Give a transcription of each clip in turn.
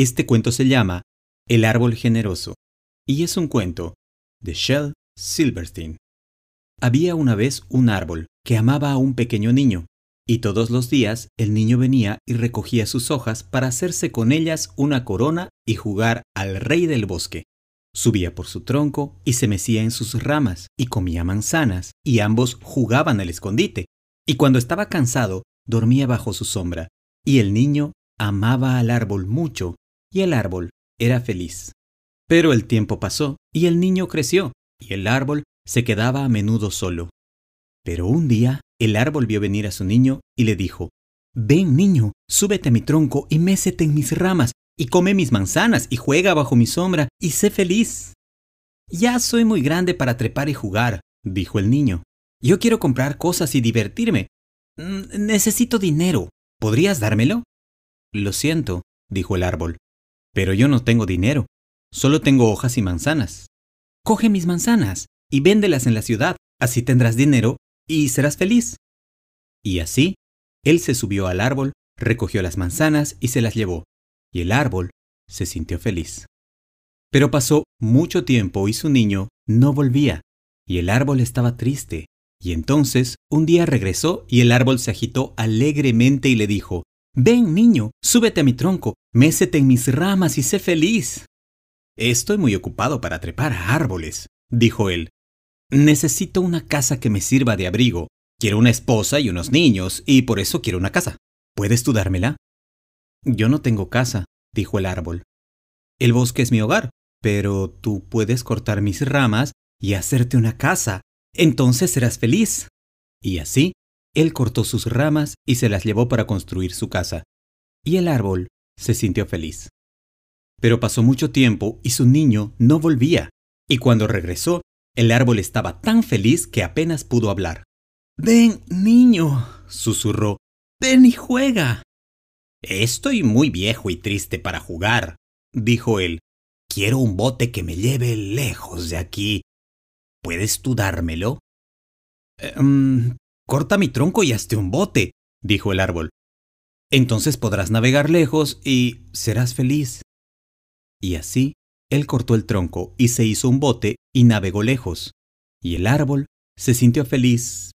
Este cuento se llama El árbol generoso y es un cuento de Shel Silverstein. Había una vez un árbol que amaba a un pequeño niño y todos los días el niño venía y recogía sus hojas para hacerse con ellas una corona y jugar al rey del bosque. Subía por su tronco y se mecía en sus ramas y comía manzanas y ambos jugaban al escondite. Y cuando estaba cansado, dormía bajo su sombra. Y el niño amaba al árbol mucho y el árbol era feliz. Pero el tiempo pasó y el niño creció y el árbol se quedaba a menudo solo. Pero un día el árbol vio venir a su niño y le dijo, Ven, niño, súbete a mi tronco y mécete en mis ramas, y come mis manzanas, y juega bajo mi sombra, y sé feliz. Ya soy muy grande para trepar y jugar, dijo el niño. Yo quiero comprar cosas y divertirme. Mm, necesito dinero. ¿Podrías dármelo? Lo siento, dijo el árbol, pero yo no tengo dinero. Solo tengo hojas y manzanas. Coge mis manzanas y véndelas en la ciudad. Así tendrás dinero y serás feliz. Y así, él se subió al árbol, recogió las manzanas y se las llevó, y el árbol se sintió feliz. Pero pasó mucho tiempo y su niño no volvía, y el árbol estaba triste. Y entonces un día regresó y el árbol se agitó alegremente y le dijo, Ven, niño, súbete a mi tronco, mécete en mis ramas y sé feliz. Estoy muy ocupado para trepar a árboles, dijo él, Necesito una casa que me sirva de abrigo. Quiero una esposa y unos niños, y por eso quiero una casa. ¿Puedes tú dármela? Yo no tengo casa, dijo el árbol. El bosque es mi hogar, pero tú puedes cortar mis ramas y hacerte una casa. Entonces serás feliz. Y así, él cortó sus ramas y se las llevó para construir su casa. Y el árbol se sintió feliz. Pero pasó mucho tiempo y su niño no volvía. Y cuando regresó, el árbol estaba tan feliz que apenas pudo hablar. Ven, niño, susurró. Ven y juega. Estoy muy viejo y triste para jugar, dijo él. Quiero un bote que me lleve lejos de aquí. ¿Puedes tú dármelo? Em, corta mi tronco y hazte un bote, dijo el árbol. Entonces podrás navegar lejos y serás feliz. Y así él cortó el tronco y se hizo un bote y navegó lejos. Y el árbol se sintió feliz,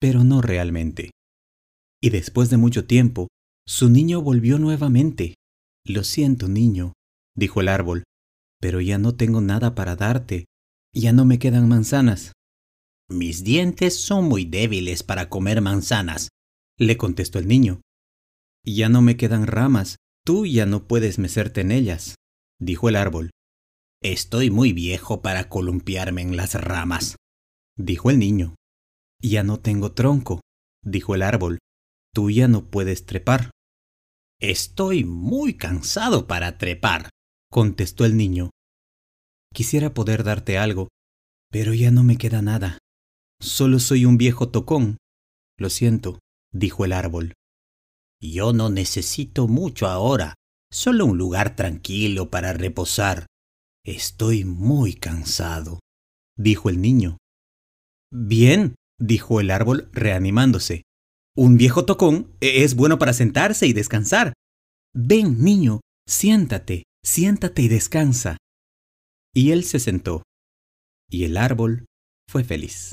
pero no realmente. Y después de mucho tiempo, su niño volvió nuevamente. Lo siento, niño, dijo el árbol, pero ya no tengo nada para darte. Ya no me quedan manzanas. Mis dientes son muy débiles para comer manzanas, le contestó el niño. Ya no me quedan ramas, tú ya no puedes mecerte en ellas, dijo el árbol. Estoy muy viejo para columpiarme en las ramas, dijo el niño. Ya no tengo tronco, dijo el árbol. Tú ya no puedes trepar. Estoy muy cansado para trepar, contestó el niño. Quisiera poder darte algo, pero ya no me queda nada. Solo soy un viejo tocón. Lo siento, dijo el árbol. Yo no necesito mucho ahora, solo un lugar tranquilo para reposar, Estoy muy cansado, dijo el niño. Bien, dijo el árbol reanimándose. Un viejo tocón es bueno para sentarse y descansar. Ven, niño, siéntate, siéntate y descansa. Y él se sentó. Y el árbol fue feliz.